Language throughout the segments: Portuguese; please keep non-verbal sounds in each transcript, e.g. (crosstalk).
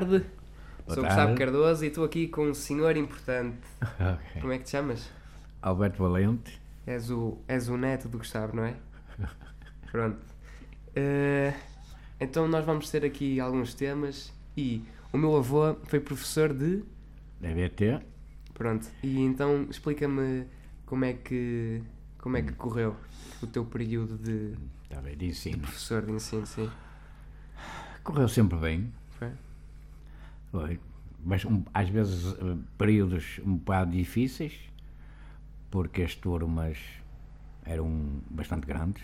Tarde, Boa sou tarde. Gustavo Cardoso e estou aqui com um senhor importante. (laughs) Ok. Como é que te chamas? Alberto Valente. És o, és o neto do Gustavo, não é? (laughs) Pronto. Eh, então nós vamos ter aqui alguns temas e o meu avô foi professor de. DBT. Pronto. E então explica-me como é que como é que correu o teu período de Está bem, de ensino. professor de ensino, sim. Correu sempre bem. Mas um- às vezes eh, períodos um bocado difíceis, porque as turmas eram bastante grandes.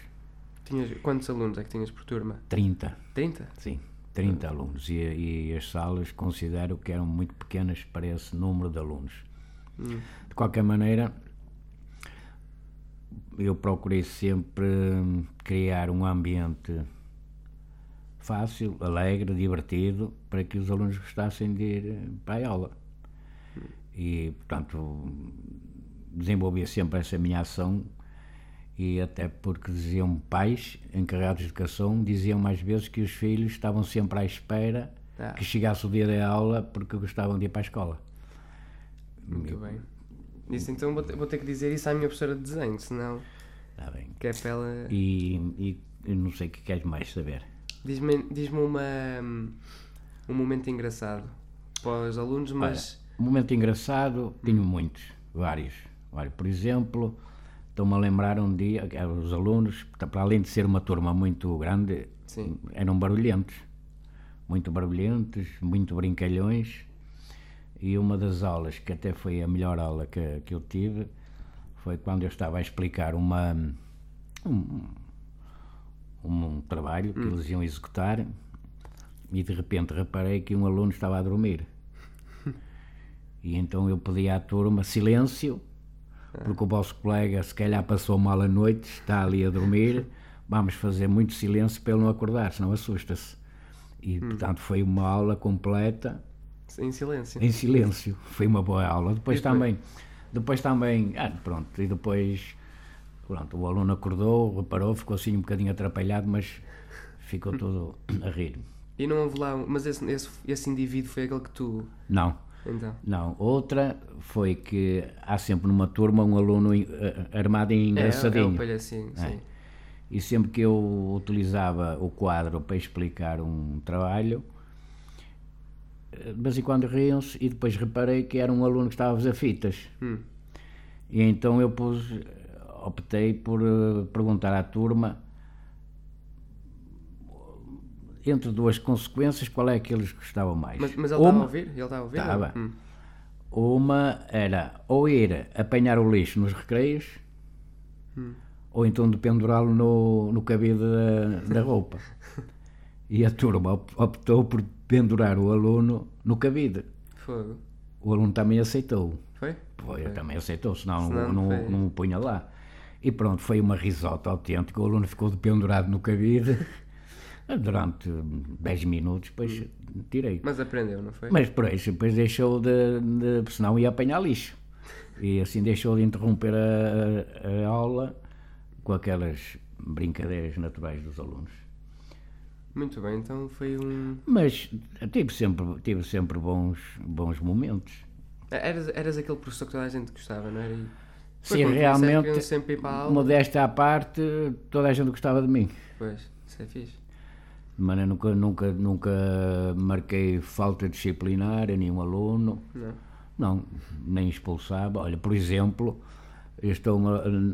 Tinhas, quantos alunos é que tinhas por turma? 30, 30? sim. 30 alunos. E, e as salas considero que eram muito pequenas para esse número de alunos. De qualquer maneira, eu procurei sempre hum, criar um ambiente fácil, alegre, divertido, para que os alunos gostassem de ir eh, para a aula. E, portanto, desenvolvia sempre essa minha ação e até porque diziam pais encarregados de educação, diziam mais vezes que os filhos estavam sempre à espera Ah. que chegasse o dia da aula porque gostavam de ir para a escola. Muito bem. Isso então vou ter, vou ter que dizer isso à minha professora de desenho, senão Está bem. que é para ela. E, e não sei o que queres mais saber. Diz-me diz uma, um momento engraçado para os alunos, mas. Um momento engraçado, tenho muitos, vários. Olha, por exemplo, estou-me a lembrar um dia os alunos, para além de ser uma turma muito grande, Sim. eram barulhentos. Muito barulhentos, muito brincalhões. E uma das aulas, que até foi a melhor aula que, que eu tive, foi quando eu estava a explicar uma, um, um trabalho que eles iam executar e de repente reparei que um aluno estava a dormir. (laughs) E então eu pedi à turma silêncio, porque o vosso colega se calhar passou mal a noite, está ali a dormir, (laughs) vamos fazer muito silêncio para ele não acordar, senão assusta-se. E portanto foi uma aula completa Em silêncio. em silêncio. Foi uma boa aula. Depois foi? também, depois também, ah, pronto, e depois, pronto, o aluno acordou, reparou, ficou assim um bocadinho atrapalhado, mas ficou todo a rir. E não houve lá. um- Mas esse, esse, esse indivíduo foi aquele que tu. Não, Então. não. Outra foi que há sempre numa turma um aluno armado em É, é engraçadinho. um palhacinho, É. sim. E sempre que eu utilizava o quadro para explicar um trabalho, eh, de vez em quando riam-se e depois reparei que era um aluno que estava a fazer fitas. Hum. E então eu pus, optei por eh, perguntar à turma, entre duas consequências, qual é que eles gostavam mais. Mas, mas ele estava a ouvir? Ele estava a ouvir? Estava. Hum. Uma era ou ir apanhar o lixo nos recreios, ou então de pendurá-lo no, no cabide da, da roupa. (laughs) E a turma op- optou por pendurar o aluno no cabide. Fogo. O aluno também aceitou. Foi? Foi, também aceitou, senão, Senão não, foi- não o punha lá. E pronto, foi uma risota autêntica. O aluno ficou pendurado no cabide (laughs) durante 10 minutos, depois tirei. Mas aprendeu, não foi? Mas por isso, depois deixou de, de. Senão ia apanhar lixo. E assim deixou de interromper a, a- aula com aquelas brincadeiras naturais dos alunos. Muito bem, então foi um. Mas tive sempre, tive sempre bons, bons momentos. Eras, eras aquele professor que toda a gente gostava, não era? E... Sim, realmente, sempre ir para a aula. modéstia à parte, toda a gente gostava de mim. Pois, isso é fixe. De maneira nunca, nunca, nunca marquei falta disciplinar a nenhum aluno. Não. Não, nem expulsava. Olha, por exemplo, eu estou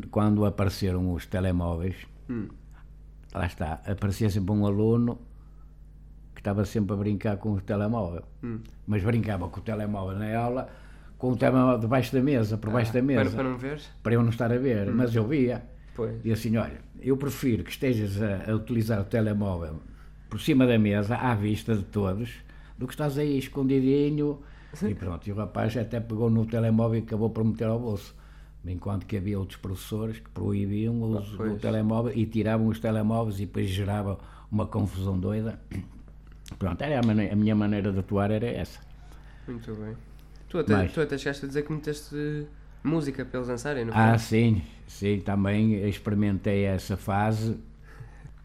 quando apareceram os telemóveis, Hum. lá está, aparecia sempre um aluno que estava sempre a brincar com o telemóvel. Hum. Mas brincava com o telemóvel na aula, com o telemóvel debaixo da mesa, por baixo da Para, mesa, para não veres? para eu não estar a ver, Hum. mas eu via. Pois. E assim, olha, eu prefiro que estejas a, a utilizar o telemóvel por cima da mesa, à vista de todos, do que estás aí escondidinho. E pronto, e o rapaz até pegou no telemóvel e acabou por meter ao bolso. Enquanto que havia outros professores que proibiam o uso pois. do telemóvel e tiravam os telemóveis e depois gerava uma confusão doida. Pronto, era a, a minha maneira de atuar era essa. Muito bem. Tu até, Mais. tu até chegaste a dizer que meteste música para eles dançarem, não foi? Ah, sim, sim, também experimentei essa fase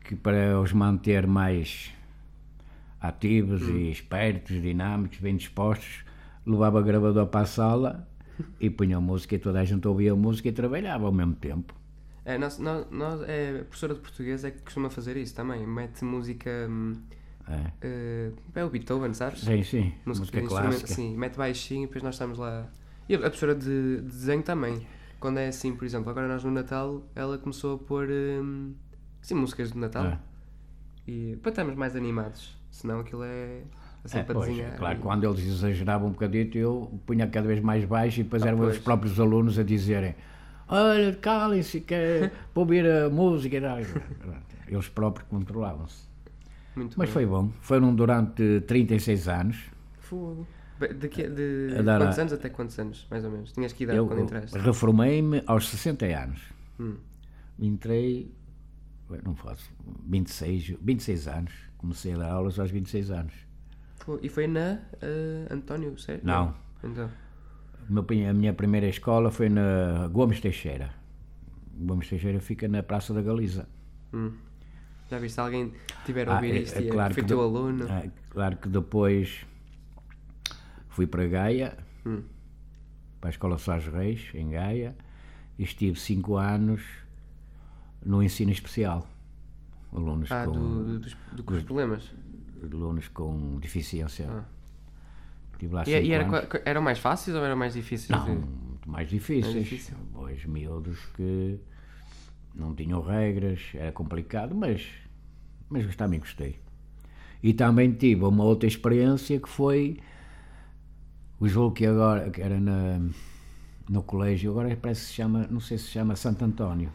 que para os manter mais ativos e espertos, dinâmicos, bem dispostos, levava gravador para a sala e punha a música e toda a gente ouvia a música e trabalhava ao mesmo tempo. É, nós, nós, nós- é, a professora de português é que costuma fazer isso também. Mete música. hum, É. eh, é o Beethoven, sabes? Sim, sim, música, instrumento- clássica. Sim, mete baixinho e depois nós estamos lá. E a professora de, de desenho também. Quando é assim, por exemplo, agora nós no Natal, ela começou a pôr hum, sim, músicas de Natal. É. E para estarmos mais animados. Senão aquilo é assim É, para pois, desenhar. claro, e- quando eles exageravam um bocadito, eu punha cada vez mais baixo e depois Ah, eram pois. os próprios alunos a dizerem olha, calem-se, que é para ouvir a música. e tal." Eles próprios controlavam-se. Muito Mas bem. foi bom. Foram durante 36 anos. Fogo. De, que- de A dar quantos a- anos até quantos anos, mais ou menos? Tinhas que idade Eu quando entraste? reformei-me aos 60 anos. Hum. Entrei, não faço, 26, 26 anos. Comecei a dar aulas aos 26 anos. E foi na eh, António, certo? Não. Então, A minha primeira escola foi na Gomes Teixeira. Gomes Teixeira fica na Praça da Galiza. hum. Já viste alguém tiver a Ah, ouvir é- isto é é- claro foi teu de- aluno? Ah, claro que depois fui para Gaia, Hum. para a Escola Sós Reis, em Gaia, e estive 5 anos no ensino especial. Alunos, Ah, com, do, do, dos, do- com os problemas. alunos com deficiência. Ah. Estive lá E, e 5 era, anos. eram mais fáceis ou eram mais difíceis? Não, de- muito mais difíceis. Mais difícil. Pois miúdos que não tinham regras, era complicado, mas, mas também gostei. E também tive uma outra experiência que foi o jogo que agora, que era na, no colégio, agora parece que se chama, não sei se chama Santo António.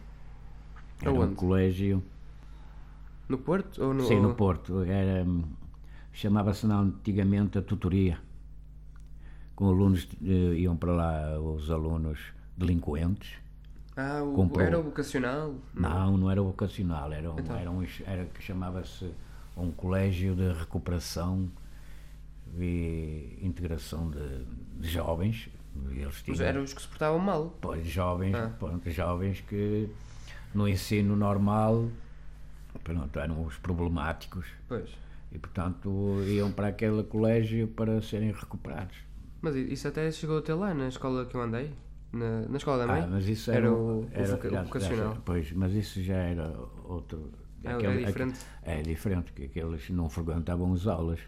Era um Aonde? colégio, No Porto? Ou no, sim, no Porto, era, chamava-se não, antigamente a tutoria. Com alunos, eh, iam para lá os alunos delinquentes. Ah, o, Comprou. era o vocacional? Não, não era vocacional, era, um, Então. era, um, era que chamava-se um colégio de recuperação e integração de, de jovens. Eles Mas tinham eram os que se portavam mal. pois, jovens, Ah. pronto, jovens que no ensino normal pronto, eram os problemáticos Pois. e portanto iam para aquele colégio para serem recuperados. Mas isso até chegou até lá na escola que eu andei? Na, na escola da mãe? Ah, mas isso Era era, o- era- já- já- vocacional. pois, mas isso já era outro. É- é aquele- diferente? É diferente, que aqueles não frequentavam as aulas,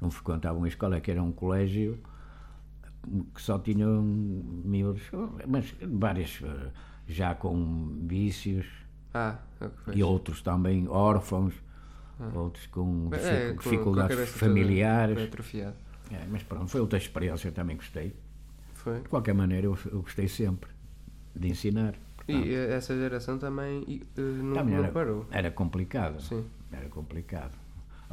não frequentavam a escola, que era um colégio que só tinham miúdos, mas várias, já com vícios, Ah, ok, e outros também órfãos, outros com, É, dificu- com- com dificuldades toda familiares. É, mas pronto, foi outra experiência, também gostei. Foi. De qualquer maneira, eu, eu gostei sempre de ensinar. E eh, essa geração também eh, não, Também não era, parou. era complicado. Sim. Era complicado.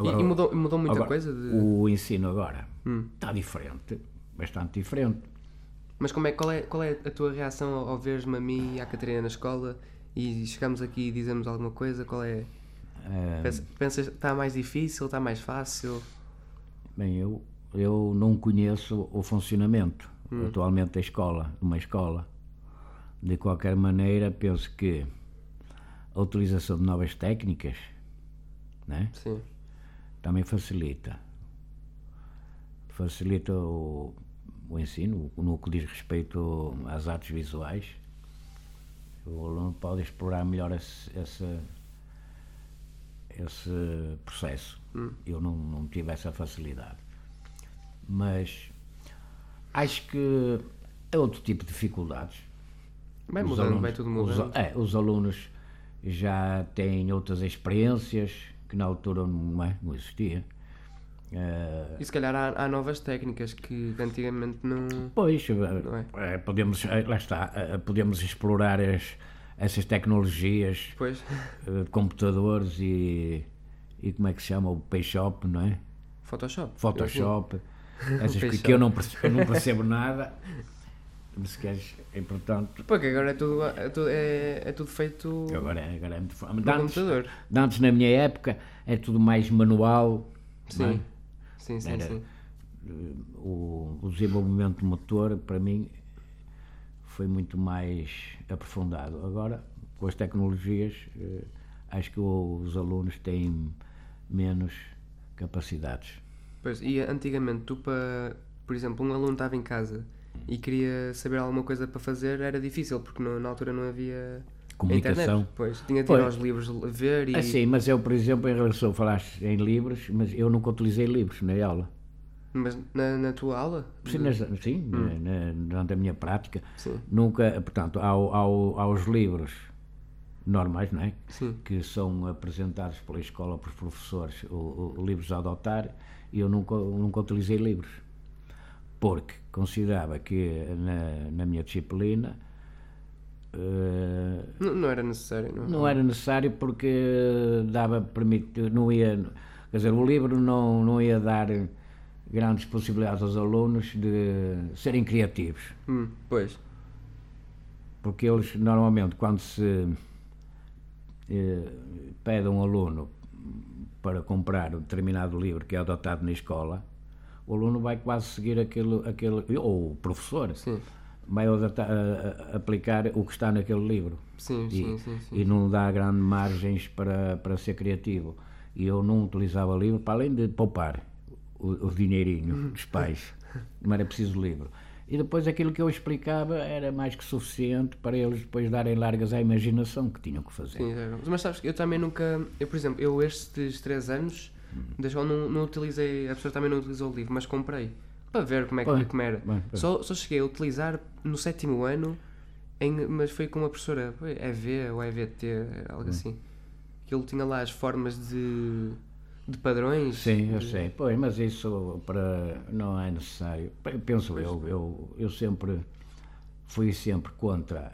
E- e, mudou, mudou muita agora, coisa? De... O ensino agora Hum. está diferente, bastante diferente. Mas como é, qual, é, qual é a tua reação ao, ao veres-me a mim e à Catarina na escola e chegamos aqui e dizemos alguma coisa? Qual é? Ah, Pensa- Pensas que está mais difícil, está mais fácil? bem, eu, eu não conheço o funcionamento Hum. atualmente da escola, uma escola. De qualquer maneira, penso que a utilização de novas técnicas né, Sim. também facilita. Facilita o, o ensino no que diz respeito às artes visuais. O aluno pode explorar melhor esse, esse, esse processo. Eu não, não tive essa facilidade. Mas acho que é outro tipo de dificuldades. Vai Os mudando, alunos- vai tudo os- mudando. é, os alunos já têm outras experiências que na altura não, é, não existia. Eh, E se calhar há, há novas técnicas que antigamente não. Pois, eh, Não é? eh, podemos, eh, lá está, podemos explorar as- essas tecnologias Pois. de computadores e, e como é que se chama? O Payshop, não é? Photoshop. Photoshop, coisas Payshop. que eu não, perce- eu não percebo nada. Se queres, é portanto. Porque agora é tudo, é tudo, é, é tudo feito Agora, agora é muito fácil. no antes, computador. antes, na minha época, é tudo mais manual. é? Sim. Sim, sim, Era- sim. o, o desenvolvimento do motor, para mim, foi muito mais aprofundado. Agora, com as tecnologias, eh, acho que os alunos têm menos capacidades. Pois, e antigamente, tu para, por exemplo, um aluno estava em casa e queria saber alguma coisa para fazer, era difícil, porque no- na altura não havia Comunicação. internet. Pois, tinha de ir aos livros ver e... Assim, mas eu, por exemplo, em relação falaste em livros, mas eu nunca utilizei livros na aula. Mas na, na tua aula? Sim, nas- sim na- na- durante a minha prática, Sim. nunca, portanto, ao, ao- aos livros normais, não é? Sim. Que são apresentados pela escola para os professores, o, o- livros a adotar, e eu nunca, nunca utilizei livros. Porque considerava que na, na minha disciplina eh, Não, não era necessário, não? não era necessário porque dava permite, não ia, quer dizer, o livro não, não ia dar grandes possibilidades aos alunos de serem criativos, Hum, pois. porque eles normalmente quando se pede a um aluno para comprar um determinado livro que é adotado na escola, o aluno vai quase seguir aquele, aquele ou o professor Sim. vai adota- a- a- aplicar o que está naquele livro. Sim, e, sim, sim, sim. e não dá grandes margens para, para ser criativo. E eu não utilizava livro, para além de poupar o, o dinheirinho dos pais, não era preciso livro. E depois aquilo que eu explicava era mais que suficiente para eles depois darem largas à imaginação que tinham que fazer. Sim, era. Mas sabes que eu também nunca. Eu, por exemplo, eu estes 3 anos da escola não, não utilizei. A professora também não utilizou o livro, mas comprei. Para ver como é que como era. bem, pois. Só, só cheguei a utilizar no sétimo ano, em, mas foi com uma professora EV ou EVT, algo assim. Que ele tinha lá as formas de, de padrões. Sim, eu sei. Pois, mas isso para não é necessário. Pe- Penso eu, eu, eu sempre fui sempre contra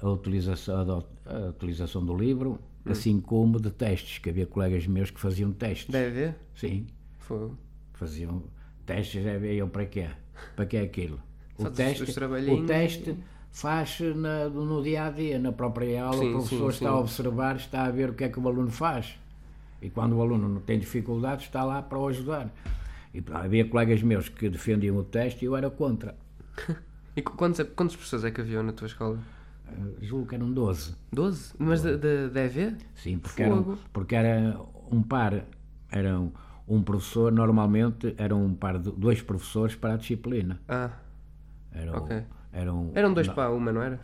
a, a utilização, a do- a utilização do livro, assim como de testes, que havia colegas meus que faziam testes. Da EV? Sim, Foi. faziam testes, já eu para quê? Para que é aquilo? (laughs) O Só teste, o teste faz na, no dia a dia, na própria aula, Sim, o professor sim, está sim. a observar, está a ver o que é que o aluno faz. E quando o aluno não tem dificuldades, está lá para o ajudar. E havia colegas meus que defendiam o teste e eu era contra. (laughs) E qu- quantos, quantas pessoas é que havia na tua escola? Eh, Julgo que eram 12. 12? Mas da, EV? Sim, porque, Fogo. porque era um par, eram um professor, normalmente eram um par de dois professores para a disciplina. Ah, Eram, Ok. eram, eram dois para uma, não era?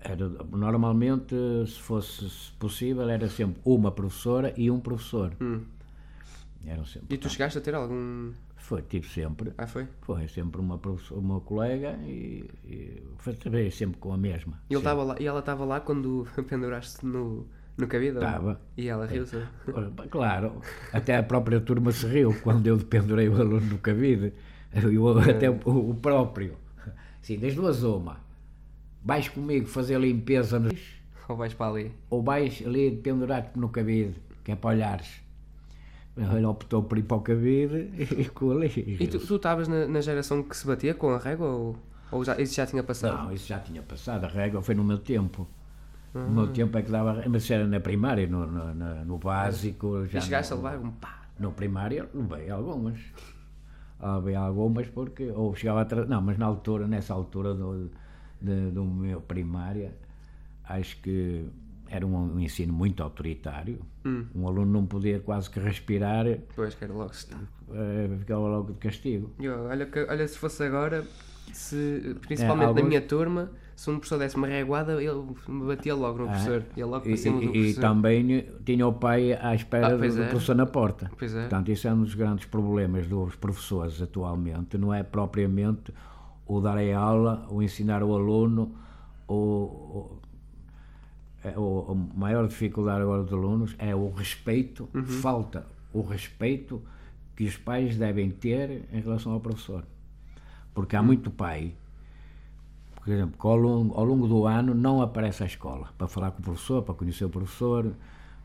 Era, normalmente, se fosse possível, era sempre uma professora e um professor. Hum. Eram sempre. E tu chegaste a ter algum. Foi, tive sempre. Ah, foi? Foi sempre uma, uma colega e, e foi trabalhei sempre com a mesma. E, ele Sempre. lá, e ela estava lá quando (laughs) penduraste no, no cabide? Estava. E ela riu-se? Ora, Claro, até a própria turma se riu quando eu pendurei o aluno no cabide. Eu, até o, o próprio. Sim, das duas uma. Vais comigo fazer a limpeza no... Ou vais para ali? ou vais ali pendurar-te no cabide, que é para olhares. Ele optou por ir para o cabide (laughs) e ficou ali. E tu estavas na, na geração que se batia com a régua ou, ou já, isso já tinha passado? Não, isso já tinha passado, a régua foi no meu tempo. No Ah. meu tempo é que dava, mas era na primária, no, no, no- no básico. Já e chegaste no, a levar um pá? No primário levei algumas. Levei algumas porque, ou chegava atrás, não, mas na altura, nessa altura do, de- do meu primária, acho que era um, um ensino muito autoritário. Hum. Um aluno não podia quase que respirar, Pois, que era logo eh, ficava logo de castigo. E, ó, olha, que- olha, se fosse agora, se, principalmente alguns- na minha turma, se um professor desse uma reguada, ele me batia logo no professor. Ia logo para Ah, E, do e- e professor. também tinha o pai à espera Ah, do é. professor na porta. Pois é. Portanto, isso é um dos grandes problemas dos professores atualmente, não é propriamente o dar a aula, o ensinar o aluno, é o- a maior dificuldade agora dos alunos é o respeito, Uhum. falta o respeito que os pais devem ter em relação ao professor. Porque há muito pai, por exemplo, que ao longo, ao longo do ano não aparece à escola para falar com o professor, para conhecer o professor,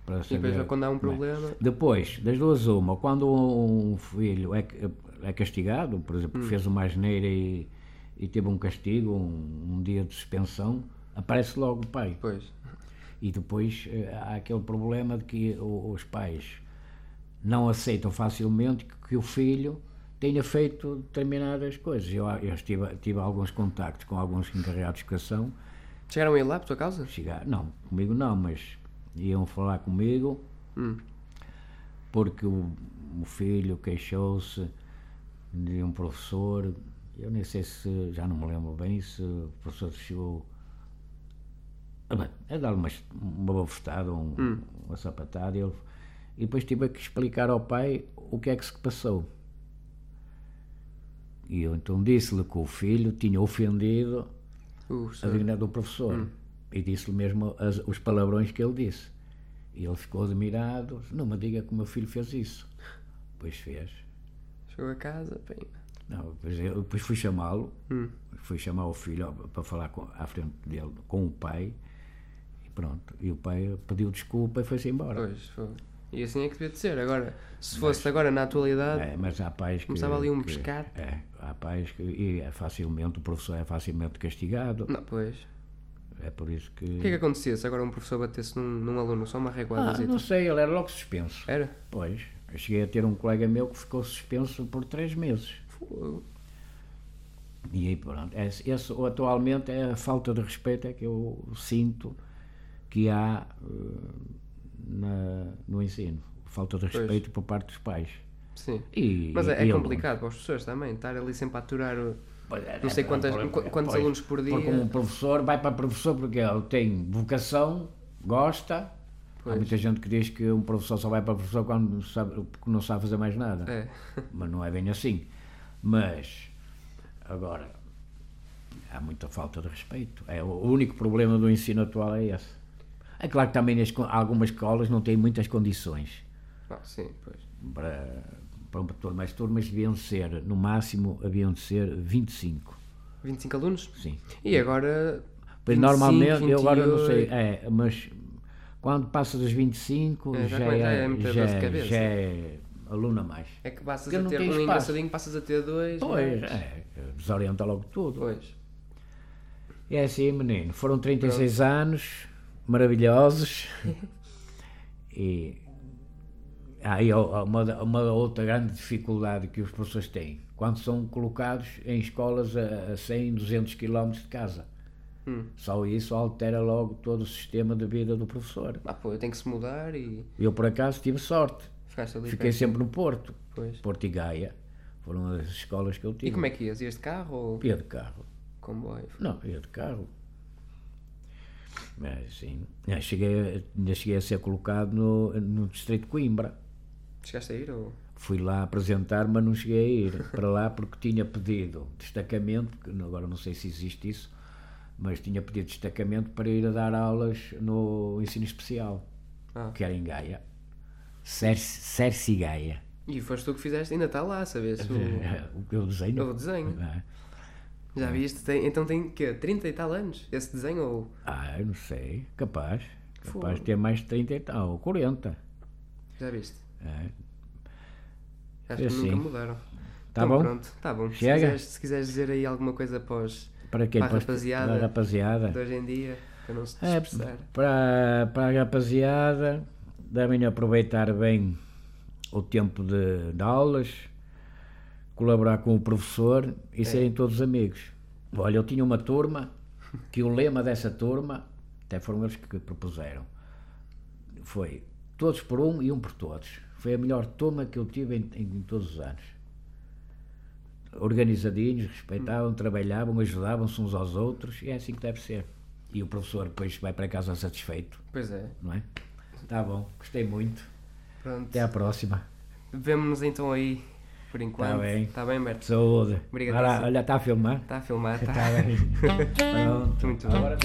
para E depois quando há um é. problema. Depois, das duas uma, quando um filho é, é castigado, por exemplo, Hum. fez uma asneira e, e teve um castigo, um, um dia de suspensão, aparece logo o pai. Pois. E depois eh, há aquele problema de que os pais não aceitam facilmente que, que o filho tenha feito determinadas coisas. Eu, eu tive, tive alguns contactos com alguns encarregados de educação, Chegaram a ir lá por tua causa? chegar, não, comigo não, mas iam falar comigo Hum. porque o, o filho queixou-se de um professor, eu nem sei se, já não me lembro bem, se o professor chegou a, a dar uma, uma bofetada, um, uma sapatada, e, ele, e depois tive que explicar ao pai o que é que se passou. E eu então disse-lhe que o filho tinha ofendido Uh, a dignidade do professor. E disse-lhe mesmo as- os palavrões que ele disse. E ele ficou admirado. Não me diga que o meu filho fez isso. Pois fez. Chegou a casa, bem. Não, depois, eu, depois fui chamá-lo, Hum. fui chamar o filho ó, para falar com, à frente dele com o pai. E pronto. E o pai pediu desculpa e foi-se embora. Pois, foi. E assim é que devia de ser. Agora, se fosse agora na atualidade, É, mas há pais que. Começava ali um que- pescar. É, há pais que. E é facilmente, o professor é facilmente castigado. não, pois. É por isso que. O que é que acontecia se agora um professor batesse num, num aluno? Só uma ah, reguada? não sei, ele era logo suspenso. Era? Pois, eu cheguei a ter um colega meu que ficou suspenso por três meses. E aí pronto, esse, esse atualmente é a falta de respeito é que eu sinto que há eh, na, no ensino. Falta de respeito por parte dos pais. Sim. E, Mas é, e é complicado para os professores também, estar ali sempre a aturar o- Pois é, não sei é, quantas- quantos pois, alunos por dia. Porque um professor vai para professor porque ele tem vocação, gosta. Pois. Há muita gente que diz que um professor só vai para professor quando sabe, porque não sabe fazer mais nada. É. Mas não é bem assim. Mas, agora, há muita falta de respeito. É, o único problema do ensino atual é esse. É claro que também algumas escolas não têm muitas condições Ah, sim, pois. para, para uma turma. As turmas deviam ser, no máximo, haviam de ser 25. 25 alunos? Sim. E agora. Pois 25, normalmente, eu agora não sei, 28. é, mas quando passa dos 25 É, já já, é, já é já é aluno a mais. É que passas Porque a ter tem um espaço. engraçadinho, passas a ter dois. Pois, mas- é, desorienta logo tudo. Pois. É assim, menino, foram 36 anos maravilhosos (laughs) e há aí uma, uma outra grande dificuldade que os professores têm quando são colocados em escolas a, a 100, 200 km de casa. Hum. Só isso altera logo todo o sistema de vida do professor. Ah, pô, eu tenho que se mudar e Eu, por acaso, tive sorte. Fiquei perto. sempre no Porto. Pois. Porto e Gaia. Foram as escolas que eu tive. E como é que ias? Ias de carro ou Ia de carro. comboio? Não, ia de carro. Mas, sim. Eu cheguei, ainda cheguei a ser colocado no, no Distrito de Coimbra. Chegaste a ir ou. Fui lá apresentar, mas não cheguei a ir para lá porque tinha pedido destacamento, que agora não sei se existe isso, mas tinha pedido destacamento para ir a dar aulas no ensino especial, Ah. que era em Gaia. Cerci Gaia. E foste tu que fizeste, ainda está lá, sabes? (laughs) O O que eu desenho. novo desenho. É. Já viste? Tem- então tem que 30 e tal anos esse desenho ou. Ah, eu não sei. Capaz. Capaz Fogo. de ter mais de 30 e tal, ou 40. Já viste? É. Acho É que nunca assim. mudaram. Tá então bom? pronto, tá bom. Se Chega? quiseres, se quiseres dizer aí alguma coisa após Para quem? Para a rapaziada. Para a rapaziada. de hoje em dia, para não se É, dispersar. para, para a rapaziada, devem aproveitar bem o tempo de, de aulas, colaborar com o professor É. e serem todos amigos. Olha, eu tinha uma turma que o lema dessa turma, até foram eles que propuseram, foi todos por um e um por todos. Foi a melhor turma que eu tive em, em todos os anos. Organizadinhos, respeitavam, trabalhavam, ajudavam-se uns aos outros e é assim que deve ser. E o professor depois vai para casa satisfeito, Pois é. não é? Tá bom, gostei muito. Pronto. Até à próxima. Vemo-nos então aí, por enquanto. bem. Está bem, Berto? Saúde. Obrigado, Olha, está a filmar? Está a filmar, está. Está bem. (laughs) Pronto. Muito bem. Agora